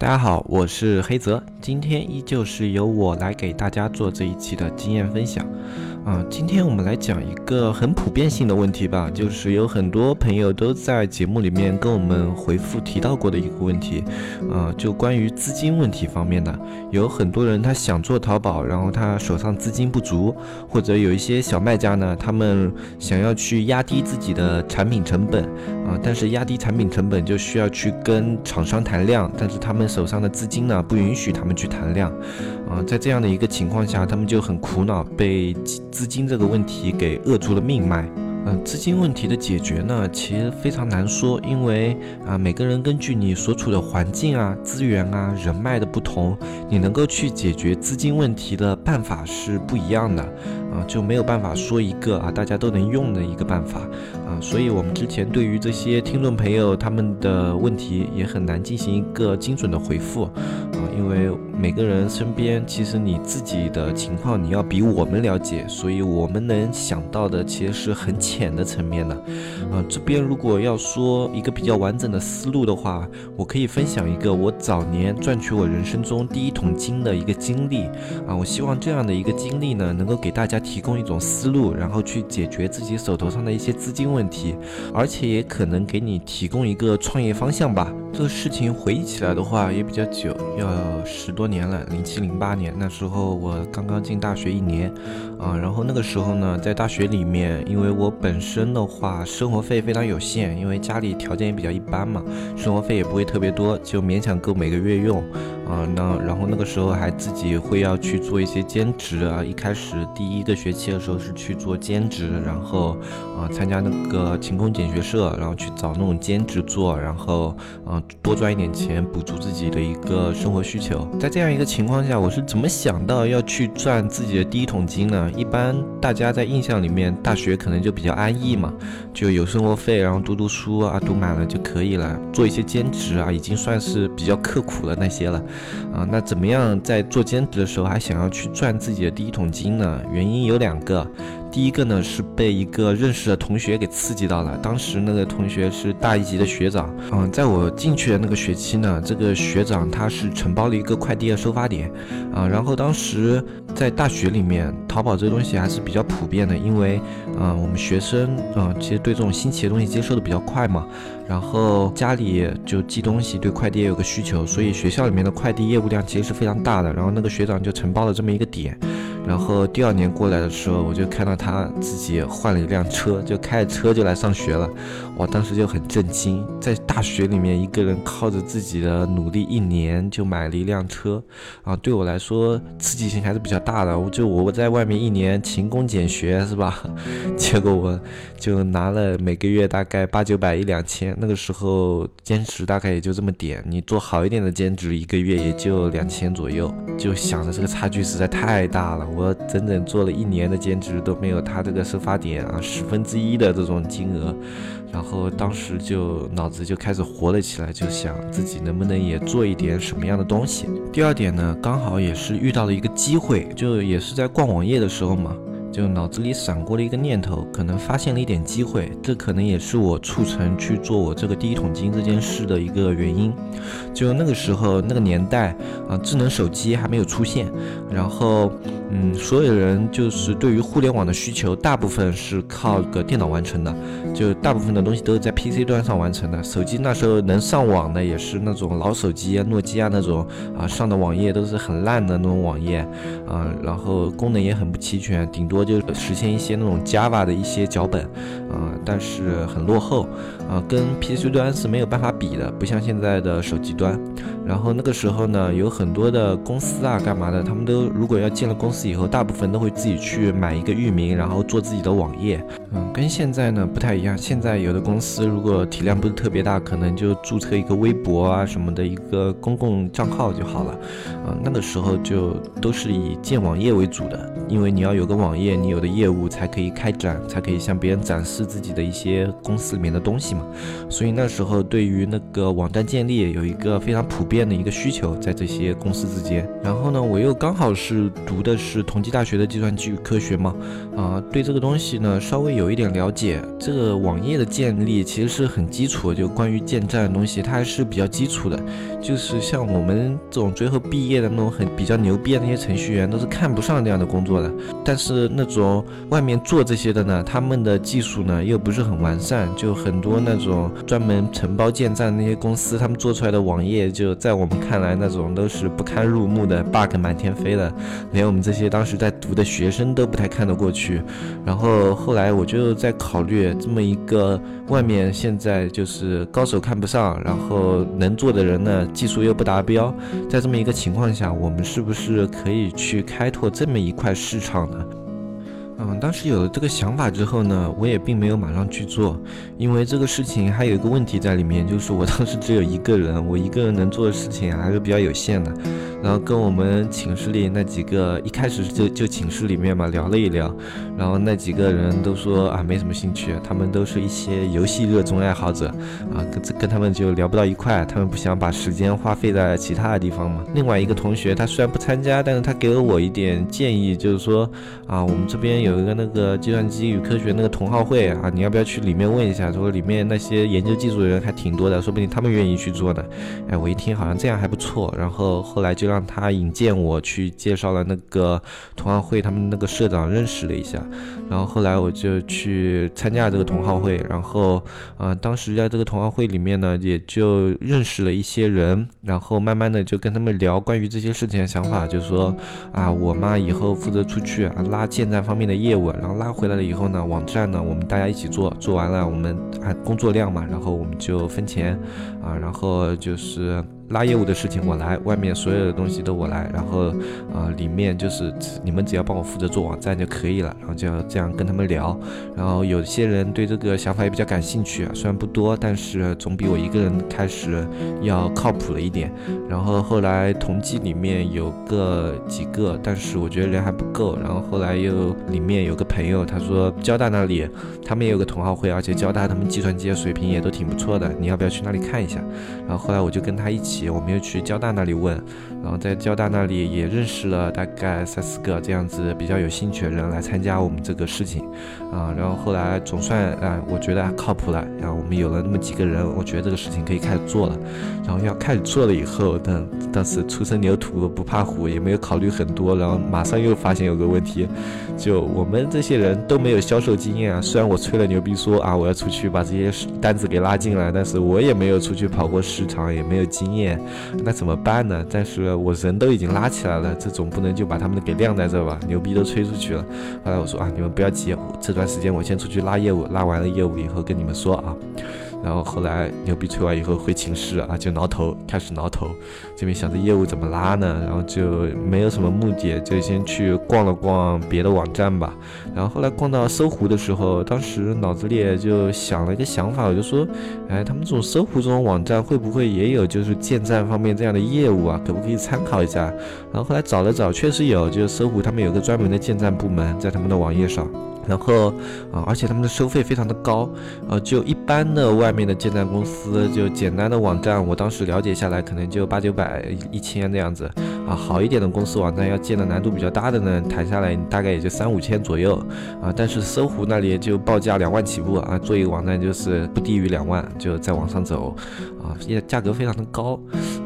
大家好，我是黑泽，今天依旧是由我来给大家做这一期的经验分享。啊，今天我们来讲一个很普遍性的问题吧，就是有很多朋友都在节目里面跟我们回复提到过的一个问题，啊，就关于资金问题方面的，有很多人他想做淘宝，然后他手上资金不足，或者有一些小卖家呢，他们想要去压低自己的产品成本，啊，但是压低产品成本就需要去跟厂商谈量，但是他们手上的资金呢，不允许他们去谈量，啊，在这样的一个情况下，他们就很苦恼，被。资金这个问题给扼住了命脉。嗯，资金问题的解决呢，其实非常难说，因为啊，每个人根据你所处的环境啊、资源啊、人脉的不同，你能够去解决资金问题的办法是不一样的。啊，就没有办法说一个啊大家都能用的一个办法啊，所以我们之前对于这些听众朋友他们的问题也很难进行一个精准的回复，因为每个人身边其实你自己的情况你要比我们了解，所以我们能想到的其实是很浅的层面的啊。这边如果要说一个比较完整的思路的话，我可以分享一个我早年赚取我人生中第一桶金的一个经历啊，我希望这样的一个经历呢，能够给大家。提供一种思路，然后去解决自己手头上的一些资金问题，而且也可能给你提供一个创业方向吧。这个事情回忆起来的话也比较久，要呃十多年了，零七零八年那时候我刚刚进大学一年，啊，然后那个时候呢，在大学里面，因为我本身的话生活费非常有限，因为家里条件也比较一般嘛，生活费也不会特别多，就勉强够每个月用，啊，那然后那个时候还自己会要去做一些兼职啊，一开始第一个学期的时候是去做兼职，然后啊参加那个勤工俭学社，然后去找那种兼职做，然后啊。多赚一点钱，补足自己的一个生活需求。在这样一个情况下，我是怎么想到要去赚自己的第一桶金呢？一般大家在印象里面，大学可能就比较安逸嘛，就有生活费，然后读读书啊，读满了就可以了。做一些兼职啊，已经算是比较刻苦了那些了。啊，那怎么样在做兼职的时候还想要去赚自己的第一桶金呢？原因有两个。第一个呢是被一个认识的同学给刺激到了，当时那个同学是大一级的学长，嗯，在我进去的那个学期呢，这个学长他是承包了一个快递的收发点，啊，然后当时在大学里面，淘宝这个东西还是比较普遍的，因为，嗯，我们学生，嗯，其实对这种新奇的东西接受的比较快嘛，然后家里就寄东西，对快递也有个需求，所以学校里面的快递业务量其实是非常大的，然后那个学长就承包了这么一个点。然后第二年过来的时候，我就看到他自己换了一辆车，就开着车就来上学了。我当时就很震惊，在大学里面一个人靠着自己的努力，一年就买了一辆车，啊，对我来说刺激性还是比较大的。我就我在外面一年勤工俭学是吧？结果我就拿了每个月大概八九百一两千，那个时候兼职大概也就这么点，你做好一点的兼职，一个月也就两千左右。就想着这个差距实在太大了。我整整做了一年的兼职都没有他这个收发点啊十分之一的这种金额，然后当时就脑子就开始活了起来，就想自己能不能也做一点什么样的东西。第二点呢，刚好也是遇到了一个机会，就也是在逛网页的时候嘛。就脑子里闪过了一个念头，可能发现了一点机会，这可能也是我促成去做我这个第一桶金这件事的一个原因。就那个时候那个年代啊，智能手机还没有出现，然后嗯，所有人就是对于互联网的需求，大部分是靠个电脑完成的，就大部分的东西都是在 PC 端上完成的。手机那时候能上网的也是那种老手机啊，诺基亚那种啊，上的网页都是很烂的那种网页啊，然后功能也很不齐全，顶多。就实现一些那种 Java 的一些脚本，啊，但是很落后，啊，跟 PC 端是没有办法比的，不像现在的手机端。然后那个时候呢，有很多的公司啊，干嘛的，他们都如果要建了公司以后，大部分都会自己去买一个域名，然后做自己的网页。嗯，跟现在呢不太一样。现在有的公司如果体量不是特别大，可能就注册一个微博啊什么的一个公共账号就好了。嗯，那个时候就都是以建网页为主的，因为你要有个网页，你有的业务才可以开展，才可以向别人展示自己的一些公司里面的东西嘛。所以那时候对于那个网站建立有一个非常普遍的一个需求在这些公司之间。然后呢，我又刚好是读的是同济大学的计算机与科学嘛，啊，对这个东西呢稍微。有一点了解，这个网页的建立其实是很基础，就关于建站的东西，它还是比较基础的。就是像我们这种最后毕业的那种很比较牛逼的那些程序员，都是看不上这样的工作的。但是那种外面做这些的呢，他们的技术呢又不是很完善，就很多那种专门承包建站那些公司，他们做出来的网页，就在在我们看来那种都是不堪入目的，bug 满天飞的，连我们这些当时在读的学生都不太看得过去。然后后来我。就在考虑这么一个外面现在就是高手看不上，然后能做的人呢技术又不达标，在这么一个情况下，我们是不是可以去开拓这么一块市场呢？嗯，当时有了这个想法之后呢，我也并没有马上去做，因为这个事情还有一个问题在里面，就是我 当时只有一个人，我一个人能做的事情还是比较有限的。然后跟我们寝室里那几个一开始就就寝室里面嘛聊了一聊，然后那几个人都说啊没什么兴趣，他们都是一些游戏热衷爱好者，啊跟跟他们就聊不到一块，他们不想把时间花费在其他的地方嘛。另外一个同学他虽然不参加，但是他给了我一点建议，就是说啊我们这边有有一个那个计算机与科学那个同好会啊，你要不要去里面问一下？说里面那些研究技术的人还挺多的，说不定他们愿意去做的。哎，我一听好像这样还不错，然后后来就。让他引荐我去介绍了那个同好会，他们那个社长认识了一下，然后后来我就去参加了这个同好会，然后啊，当时在这个同好会里面呢，也就认识了一些人，然后慢慢的就跟他们聊关于这些事情的想法，就是说啊，我妈以后负责出去啊拉建站方面的业务，然后拉回来了以后呢，网站呢我们大家一起做，做完了我们按工作量嘛，然后我们就分钱啊，然后就是。拉业务的事情我来，外面所有的东西都我来，然后啊，里面就是你们只要帮我负责做网站就可以了，然后就要这样跟他们聊，然后有些人对这个想法也比较感兴趣啊，虽然不多，但是总比我一个人开始要靠谱了一点。然后后来同济里面有个几个，但是我觉得人还不够。然后后来又里面有个朋友，他说交大那里他们也有个同好会，而且交大他们计算机的水平也都挺不错的，你要不要去那里看一下？然后后来我就跟他一起。我们又去交大那里问，然后在交大那里也认识了大概三四个这样子比较有兴趣的人来参加我们这个事情，啊，然后后来总算啊，我觉得靠谱了，然后我们有了那么几个人，我觉得这个事情可以开始做了，然后要开始做了以后，但当时初生牛犊不怕虎，也没有考虑很多，然后马上又发现有个问题，就我们这些人都没有销售经验啊，虽然我吹了牛逼说啊我要出去把这些单子给拉进来，但是我也没有出去跑过市场，也没有经验。那怎么办呢？但是我人都已经拉起来了，这总不能就把他们给晾在这吧？牛逼都吹出去了。后来我说啊，你们不要急，这段时间我先出去拉业务，拉完了业务以后跟你们说啊。然后后来牛逼吹完以后回寝室啊，就挠头，开始挠头，这边想着业务怎么拉呢？然后就没有什么目的，就先去逛了逛别的网站吧。然后后来逛到搜狐的时候，当时脑子里就想了一个想法，我就说，哎，他们这种搜狐这种网站会不会也有就是建站方面这样的业务啊？可不可以参考一下？然后后来找了找，确实有，就是搜狐他们有个专门的建站部门在他们的网页上。然后啊，而且他们的收费非常的高，呃，就一般的外面的建站公司，就简单的网站，我当时了解下来，可能就八九百、一千这样子，啊，好一点的公司网站要建的难度比较大的呢，谈下来大概也就三五千左右，啊，但是搜狐那里就报价两万起步啊，做一个网站就是不低于两万，就在往上走，啊，也价格非常的高，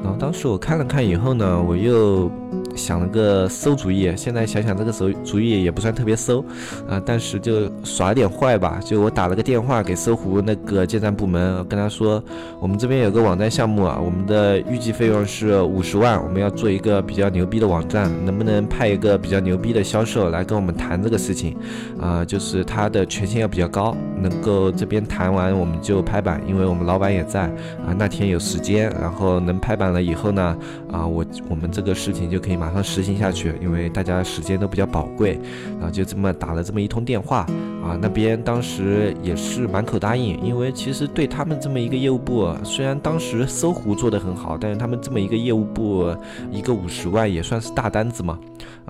然后当时我看了看以后呢，我又。想了个馊主意，现在想想这个馊主意也不算特别馊，啊，但是就耍点坏吧。就我打了个电话给搜狐那个建站部门，跟他说，我们这边有个网站项目啊，我们的预计费用是五十万，我们要做一个比较牛逼的网站，能不能派一个比较牛逼的销售来跟我们谈这个事情？啊，就是他的权限要比较高，能够这边谈完我们就拍板，因为我们老板也在啊，那天有时间，然后能拍板了以后呢，啊，我我们这个事情就可以。马上实行下去，因为大家时间都比较宝贵，然后就这么打了这么一通电话，啊，那边当时也是满口答应，因为其实对他们这么一个业务部，虽然当时搜狐做得很好，但是他们这么一个业务部，一个五十万也算是大单子嘛。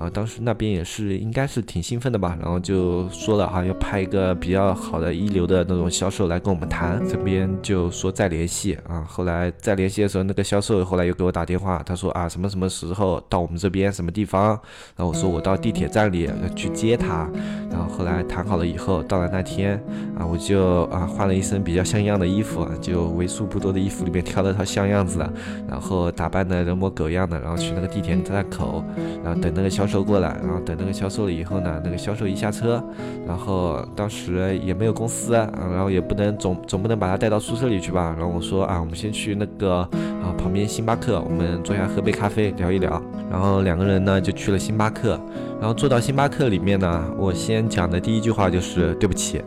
啊，当时那边也是应该是挺兴奋的吧，然后就说了啊，要派一个比较好的一流的那种销售来跟我们谈，这边就说再联系啊。后来再联系的时候，那个销售后来又给我打电话，他说啊，什么什么时候到我们这边什么地方？然后我说我到地铁站里去接他。然后后来谈好了以后，到了那天啊，我就啊换了一身比较像样的衣服，就为数不多的衣服里面挑了套像样子的，然后打扮的人模狗样的，然后去那个地铁站口，然后等那个销。售售过来，然后等那个销售了以后呢，那个销售一下车，然后当时也没有公司啊，然后也不能总总不能把他带到宿舍里去吧，然后我说啊，我们先去那个啊旁边星巴克，我们坐下喝杯咖啡聊一聊，然后两个人呢就去了星巴克，然后坐到星巴克里面呢，我先讲的第一句话就是对不起。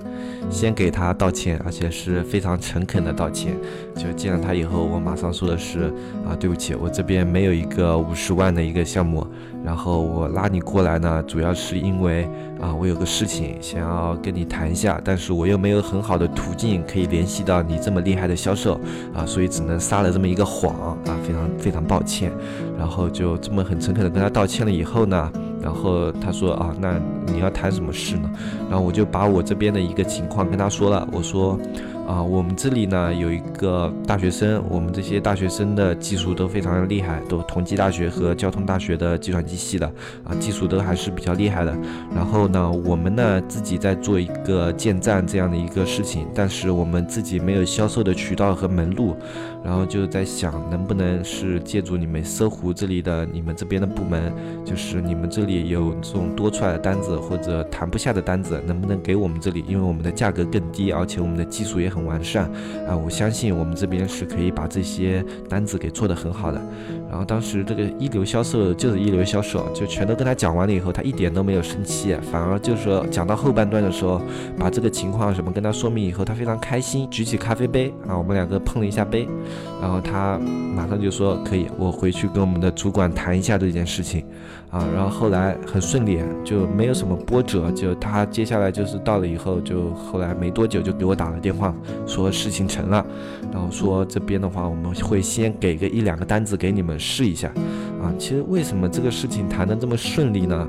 先给他道歉，而且是非常诚恳的道歉。就见了他以后，我马上说的是啊，对不起，我这边没有一个五十万的一个项目。然后我拉你过来呢，主要是因为啊，我有个事情想要跟你谈一下，但是我又没有很好的途径可以联系到你这么厉害的销售啊，所以只能撒了这么一个谎啊，非常非常抱歉。然后就这么很诚恳的跟他道歉了以后呢。然后他说啊，那你要谈什么事呢？然后我就把我这边的一个情况跟他说了，我说。啊，我们这里呢有一个大学生，我们这些大学生的技术都非常的厉害，都同济大学和交通大学的计算机系的啊，技术都还是比较厉害的。然后呢，我们呢自己在做一个建站这样的一个事情，但是我们自己没有销售的渠道和门路，然后就在想能不能是借助你们搜狐这里的你们这边的部门，就是你们这里有这种多出来的单子或者谈不下的单子，能不能给我们这里？因为我们的价格更低，而且我们的技术也很。完善啊！我相信我们这边是可以把这些单子给做得很好的。然后当时这个一流销售就是一流销售，就全都跟他讲完了以后，他一点都没有生气，反而就是讲到后半段的时候，把这个情况什么跟他说明以后，他非常开心，举起咖啡杯啊，我们两个碰了一下杯，然后他马上就说可以，我回去跟我们的主管谈一下这件事情啊。然后后来很顺利，就没有什么波折，就他接下来就是到了以后，就后来没多久就给我打了电话，说事情成了，然后说这边的话我们会先给个一两个单子给你们。试一下，啊，其实为什么这个事情谈得这么顺利呢？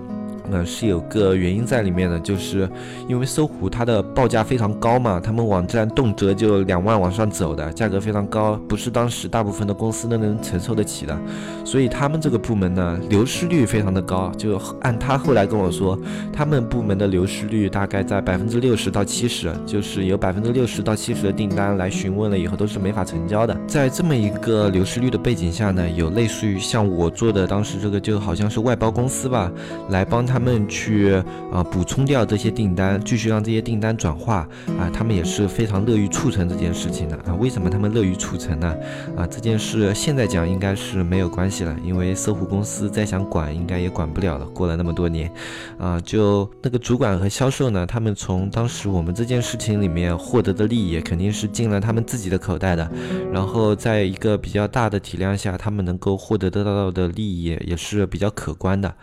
呃，是有个原因在里面的，就是因为搜狐它的报价非常高嘛，他们网站动辄就两万往上走的，价格非常高，不是当时大部分的公司都能承受得起的，所以他们这个部门呢，流失率非常的高，就按他后来跟我说，他们部门的流失率大概在百分之六十到七十，就是有百分之六十到七十的订单来询问了以后都是没法成交的，在这么一个流失率的背景下呢，有类似于像我做的当时这个就好像是外包公司吧，来帮他。他们去啊补充掉这些订单，继续让这些订单转化啊，他们也是非常乐于促成这件事情的啊。为什么他们乐于促成呢？啊，这件事现在讲应该是没有关系了，因为搜狐公司再想管应该也管不了了。过了那么多年，啊，就那个主管和销售呢，他们从当时我们这件事情里面获得的利益肯定是进了他们自己的口袋的，然后在一个比较大的体量下，他们能够获得得到的利益也是比较可观的。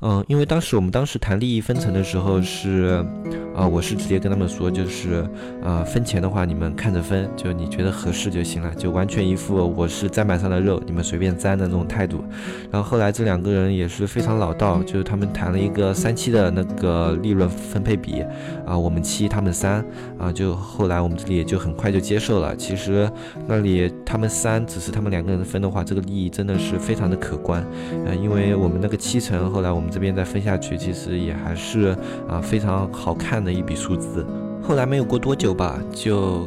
嗯，因为当时我们当时谈利益分成的时候是，啊，我是直接跟他们说，就是，呃，分钱的话你们看着分，就你觉得合适就行了，就完全一副我是砧板上的肉，你们随便沾的那种态度。然后后来这两个人也是非常老道，就是他们谈了一个三七的那个利润分配比，啊，我们七他们三，啊，就后来我们这里也就很快就接受了。其实那里他们三只是他们两个人分的话，这个利益真的是非常的可观，呃，因为我们那个七成后来我们。这边再分下去，其实也还是啊非常好看的一笔数字。后来没有过多久吧，就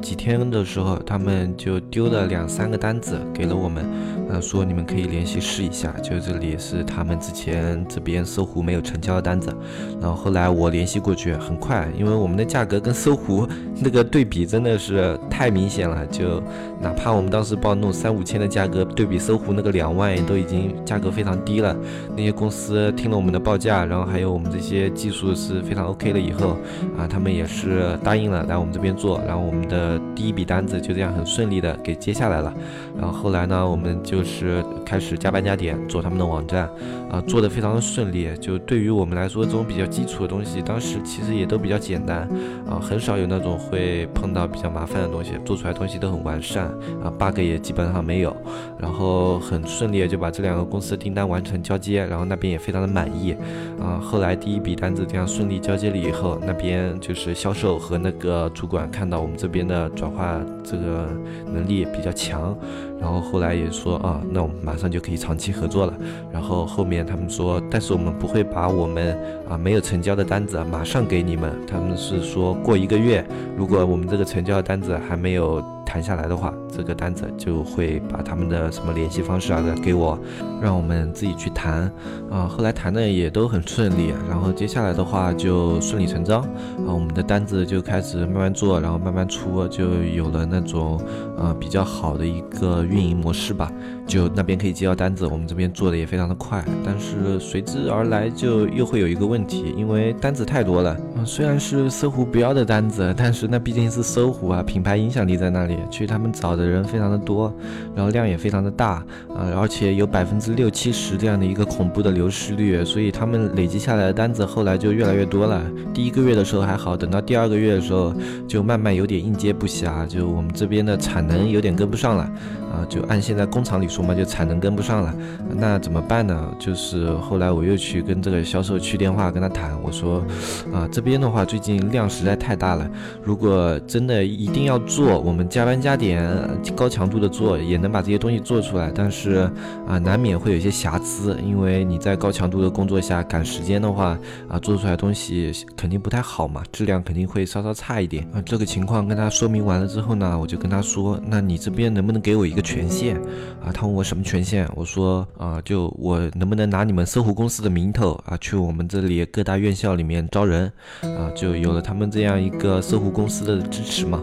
几天的时候，他们就丢了两三个单子给了我们。他说：“你们可以联系试一下，就这里是他们之前这边搜狐没有成交的单子。然后后来我联系过去，很快，因为我们的价格跟搜狐那个对比真的是太明显了。就哪怕我们当时报那种三五千的价格，对比搜狐那个两万，都已经价格非常低了。那些公司听了我们的报价，然后还有我们这些技术是非常 OK 了以后，啊，他们也是答应了来我们这边做。然后我们的第一笔单子就这样很顺利的给接下来了。然后后来呢，我们就。就是开始加班加点做他们的网站，啊，做的非常的顺利。就对于我们来说，这种比较基础的东西，当时其实也都比较简单，啊，很少有那种会碰到比较麻烦的东西，做出来东西都很完善，啊，bug 也基本上没有，然后很顺利就把这两个公司的订单完成交接，然后那边也非常的满意，啊，后来第一笔单子这样顺利交接了以后，那边就是销售和那个主管看到我们这边的转化这个能力比较强。然后后来也说啊，那我们马上就可以长期合作了。然后后面他们说，但是我们不会把我们啊没有成交的单子马上给你们，他们是说过一个月，如果我们这个成交的单子还没有。谈下来的话，这个单子就会把他们的什么联系方式啊的给我，让我们自己去谈啊。后来谈的也都很顺利，然后接下来的话就顺理成章啊，我们的单子就开始慢慢做，然后慢慢出，就有了那种呃比较好的一个运营模式吧。就那边可以接到单子，我们这边做的也非常的快，但是随之而来就又会有一个问题，因为单子太多了。嗯，虽然是搜狐不要的单子，但是那毕竟是搜狐啊，品牌影响力在那里，去他们找的人非常的多，然后量也非常的大啊，而且有百分之六七十这样的一个恐怖的流失率，所以他们累积下来的单子后来就越来越多了。第一个月的时候还好，等到第二个月的时候就慢慢有点应接不暇，就我们这边的产能有点跟不上了啊，就按现在工厂里说。嘛，就产能跟不上了，那怎么办呢？就是后来我又去跟这个销售去电话跟他谈，我说，啊，这边的话最近量实在太大了，如果真的一定要做，我们加班加点高强度的做，也能把这些东西做出来，但是啊，难免会有一些瑕疵，因为你在高强度的工作下赶时间的话，啊，做出来东西肯定不太好嘛，质量肯定会稍稍差一点啊。这个情况跟他说明完了之后呢，我就跟他说，那你这边能不能给我一个权限啊？他。问我什么权限？我说啊，就我能不能拿你们搜狐公司的名头啊，去我们这里各大院校里面招人啊？就有了他们这样一个搜狐公司的支持嘛。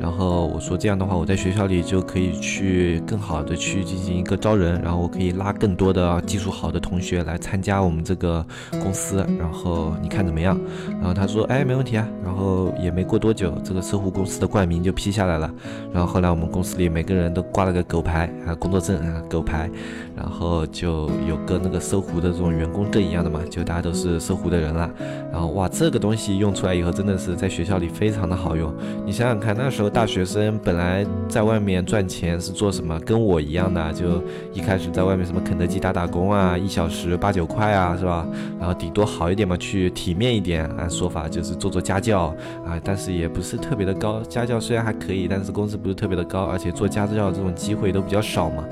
然后我说这样的话，我在学校里就可以去更好的去进行一个招人，然后我可以拉更多的技术好的同学来参加我们这个公司。然后你看怎么样？然后他说，哎，没问题啊。然后也没过多久，这个搜狐公司的冠名就批下来了。然后后来我们公司里每个人都挂了个狗牌啊，工作证啊，狗牌。然后就有个那个搜狐的这种员工证一样的嘛，就大家都是搜狐的人了。然后哇，这个东西用出来以后，真的是在学校里非常的好用。你想想看，那时候大学生本来在外面赚钱是做什么？跟我一样的，就一开始在外面什么肯德基打打工啊，一小时八九块啊，是吧？然后顶多好一点嘛，去体面一点，按说法就是做做家教啊，但是也不是特别的高。家教虽然还可以，但是工资不是特别的高，而且做家教这种机会都比较少嘛。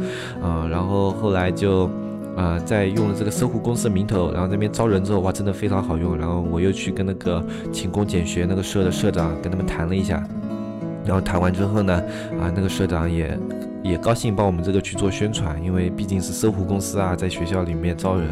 嗯，然后后。来就，呃，在用了这个搜狐公司的名头，然后那边招人之后，哇，真的非常好用。然后我又去跟那个勤工俭学那个社的社长跟他们谈了一下，然后谈完之后呢，啊，那个社长也也高兴帮我们这个去做宣传，因为毕竟是搜狐公司啊，在学校里面招人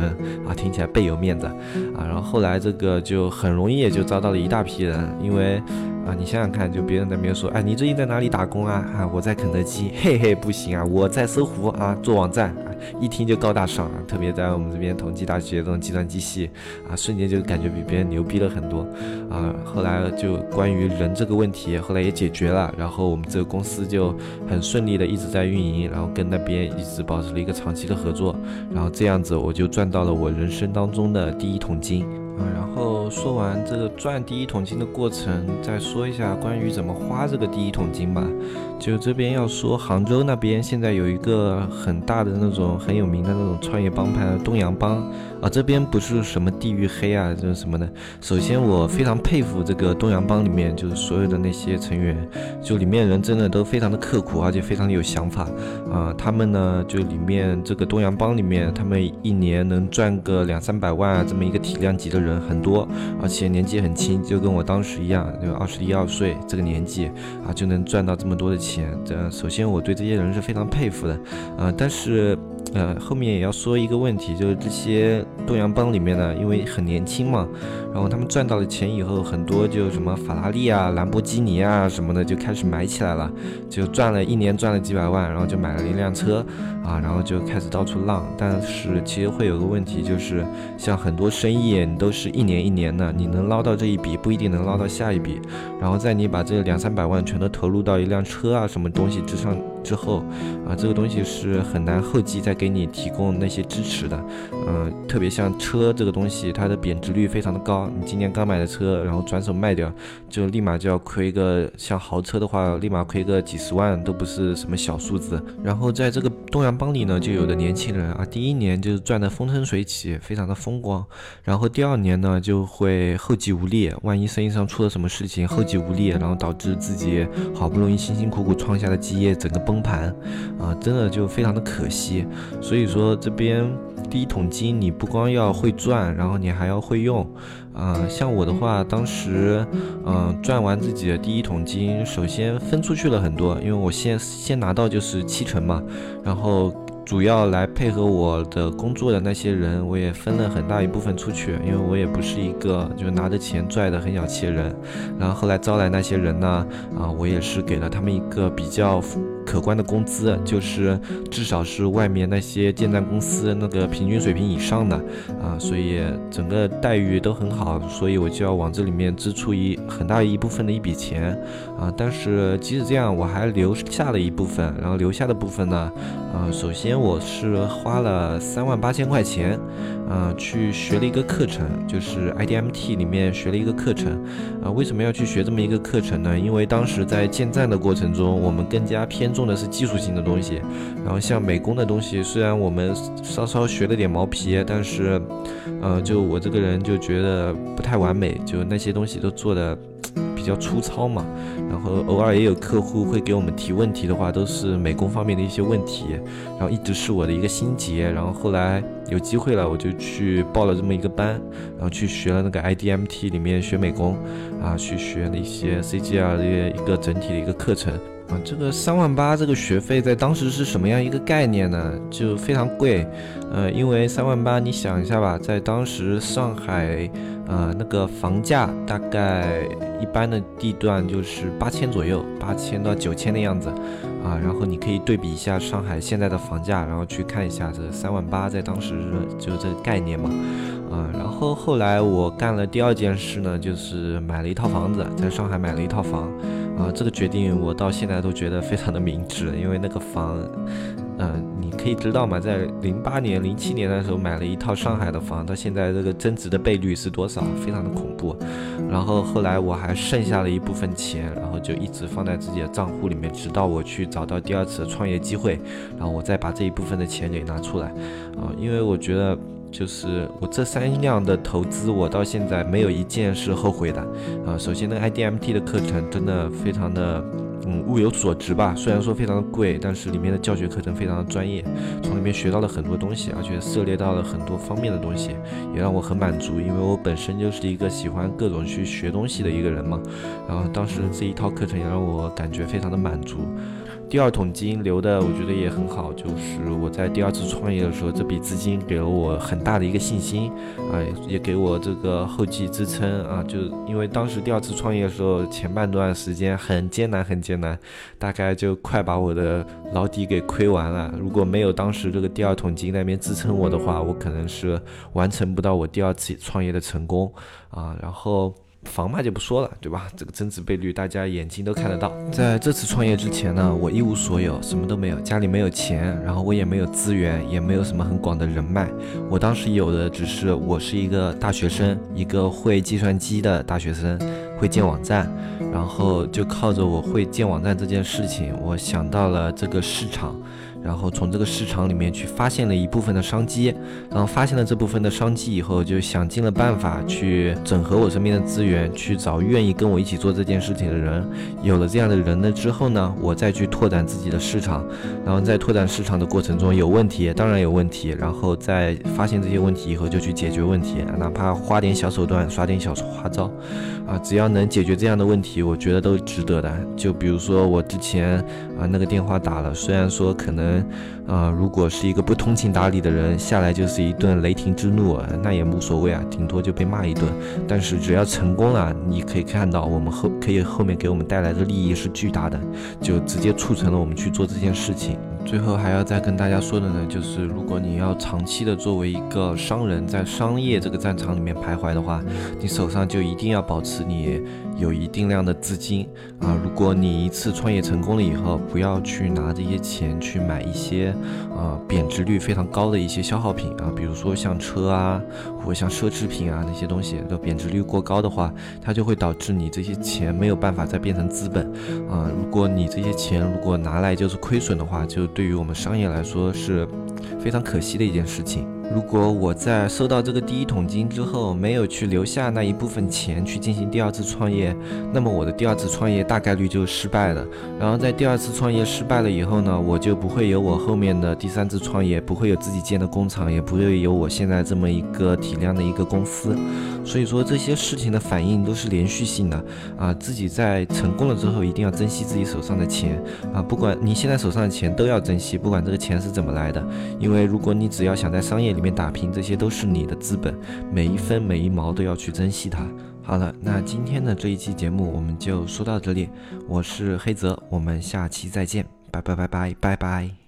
啊，听起来倍有面子啊。然后后来这个就很容易也就招到了一大批人，因为。啊，你想想看，就别人那边说，哎，你最近在哪里打工啊？啊，我在肯德基，嘿嘿，不行啊，我在搜狐啊，做网站，啊，一听就高大上啊。特别在我们这边同济大学这种计算机系，啊，瞬间就感觉比别人牛逼了很多，啊，后来就关于人这个问题，后来也解决了，然后我们这个公司就很顺利的一直在运营，然后跟那边一直保持了一个长期的合作，然后这样子我就赚到了我人生当中的第一桶金。啊，然后说完这个赚第一桶金的过程，再说一下关于怎么花这个第一桶金吧。就这边要说，杭州那边现在有一个很大的那种很有名的那种创业帮派——东阳帮啊。这边不是什么地域黑啊，就是什么的。首先，我非常佩服这个东阳帮里面就是所有的那些成员，就里面人真的都非常的刻苦，而且非常的有想法啊。他们呢，就里面这个东阳帮里面，他们一年能赚个两三百万啊，这么一个体量级的人很多，而且年纪很轻，就跟我当时一样，就二十一二岁这个年纪啊，就能赚到这么多的钱。这首先我对这些人是非常佩服的，呃，但是呃，后面也要说一个问题，就是这些东洋帮里面呢，因为很年轻嘛，然后他们赚到了钱以后，很多就什么法拉利啊、兰博基尼啊什么的就开始买起来了，就赚了一年赚了几百万，然后就买了一辆车啊，然后就开始到处浪。但是其实会有个问题，就是像很多生意，你都是一年一年的，你能捞到这一笔，不一定能捞到下一笔。然后在你把这两三百万全都投入到一辆车啊什么东西之上之后，啊，这个东西是很难后继再给你提供那些支持的。嗯，特别像车这个东西，它的贬值率非常的高。你今年刚买的车，然后转手卖掉，就立马就要亏个像豪车的话，立马亏个几十万都不是什么小数字。然后在这个东洋帮里呢，就有的年轻人啊，第一年就是赚得风生水起，非常的风光，然后第二年呢就会后继无力，万一生意上出了什么事情，后继无力，然后导致自己好不容易辛辛苦苦创下的基业整个崩盘，啊，真的就非常的可惜。所以说这边。第一桶金，你不光要会赚，然后你还要会用。啊，像我的话，当时，嗯，赚完自己的第一桶金，首先分出去了很多，因为我先先拿到就是七成嘛，然后。主要来配合我的工作的那些人，我也分了很大一部分出去，因为我也不是一个就拿着钱拽的很小气的人。然后后来招来那些人呢，啊，我也是给了他们一个比较可观的工资，就是至少是外面那些建站公司那个平均水平以上的，啊，所以整个待遇都很好，所以我就要往这里面支出一很大一部分的一笔钱，啊，但是即使这样，我还留下了一部分，然后留下的部分呢，啊，首先。我是花了三万八千块钱，啊，去学了一个课程，就是 IDMT 里面学了一个课程，啊，为什么要去学这么一个课程呢？因为当时在建站的过程中，我们更加偏重的是技术性的东西，然后像美工的东西，虽然我们稍稍学了点毛皮，但是，呃，就我这个人就觉得不太完美，就那些东西都做的。比较粗糙嘛，然后偶尔也有客户会给我们提问题的话，都是美工方面的一些问题，然后一直是我的一个心结。然后后来有机会了，我就去报了这么一个班，然后去学了那个 IDMT 里面学美工，啊，去学了一些 CGR 的一个整体的一个课程。啊，这个三万八这个学费在当时是什么样一个概念呢？就非常贵，呃，因为三万八，你想一下吧，在当时上海，呃，那个房价大概一般的地段就是八千左右，八千到九千的样子，啊，然后你可以对比一下上海现在的房价，然后去看一下这三万八在当时就这个概念嘛，啊，然后后来我干了第二件事呢，就是买了一套房子，在上海买了一套房。啊，这个决定我到现在都觉得非常的明智，因为那个房，嗯，你可以知道嘛，在零八年、零七年的时候买了一套上海的房，到现在这个增值的倍率是多少？非常的恐怖。然后后来我还剩下了一部分钱，然后就一直放在自己的账户里面，直到我去找到第二次创业机会，然后我再把这一部分的钱给拿出来。啊，因为我觉得。就是我这三样的投资，我到现在没有一件是后悔的啊。首先，那个 IDMT 的课程真的非常的，嗯，物有所值吧。虽然说非常的贵，但是里面的教学课程非常的专业，从里面学到了很多东西，而且涉猎到了很多方面的东西，也让我很满足。因为我本身就是一个喜欢各种去学东西的一个人嘛。然后当时这一套课程也让我感觉非常的满足。第二桶金留的，我觉得也很好。就是我在第二次创业的时候，这笔资金给了我很大的一个信心，啊，也给我这个后继支撑啊。就因为当时第二次创业的时候，前半段时间很艰难，很艰难，大概就快把我的老底给亏完了。如果没有当时这个第二桶金那边支撑我的话，我可能是完成不到我第二次创业的成功啊。然后。房嘛就不说了，对吧？这个增值倍率大家眼睛都看得到。在这次创业之前呢，我一无所有，什么都没有，家里没有钱，然后我也没有资源，也没有什么很广的人脉。我当时有的只是我是一个大学生，一个会计算机的大学生，会建网站，然后就靠着我会建网站这件事情，我想到了这个市场。然后从这个市场里面去发现了一部分的商机，然后发现了这部分的商机以后，就想尽了办法去整合我身边的资源，去找愿意跟我一起做这件事情的人。有了这样的人了之后呢，我再去拓展自己的市场。然后在拓展市场的过程中有问题，当然有问题。然后在发现这些问题以后，就去解决问题，哪怕花点小手段，耍点小花招，啊，只要能解决这样的问题，我觉得都值得的。就比如说我之前啊那个电话打了，虽然说可能。人，呃，如果是一个不通情达理的人，下来就是一顿雷霆之怒，那也无所谓啊，顶多就被骂一顿。但是只要成功了，你可以看到我们后可以后面给我们带来的利益是巨大的，就直接促成了我们去做这件事情。最后还要再跟大家说的呢，就是如果你要长期的作为一个商人，在商业这个战场里面徘徊的话，你手上就一定要保持你有一定量的资金啊。如果你一次创业成功了以后，不要去拿这些钱去买一些啊贬值率非常高的一些消耗品啊，比如说像车啊，或者像奢侈品啊那些东西，都贬值率过高的话，它就会导致你这些钱没有办法再变成资本啊。如果你这些钱如果拿来就是亏损的话，就对于我们商业来说是非常可惜的一件事情。如果我在收到这个第一桶金之后，没有去留下那一部分钱去进行第二次创业，那么我的第二次创业大概率就失败了。然后在第二次创业失败了以后呢，我就不会有我后面的第三次创业，不会有自己建的工厂，也不会有我现在这么一个体量的一个公司。所以说这些事情的反应都是连续性的啊！自己在成功了之后，一定要珍惜自己手上的钱啊！不管你现在手上的钱都要珍惜，不管这个钱是怎么来的，因为如果你只要想在商业里面打拼，这些都是你的资本，每一分每一毛都要去珍惜它。好了，那今天的这一期节目我们就说到这里，我是黑泽，我们下期再见，拜拜拜拜拜拜。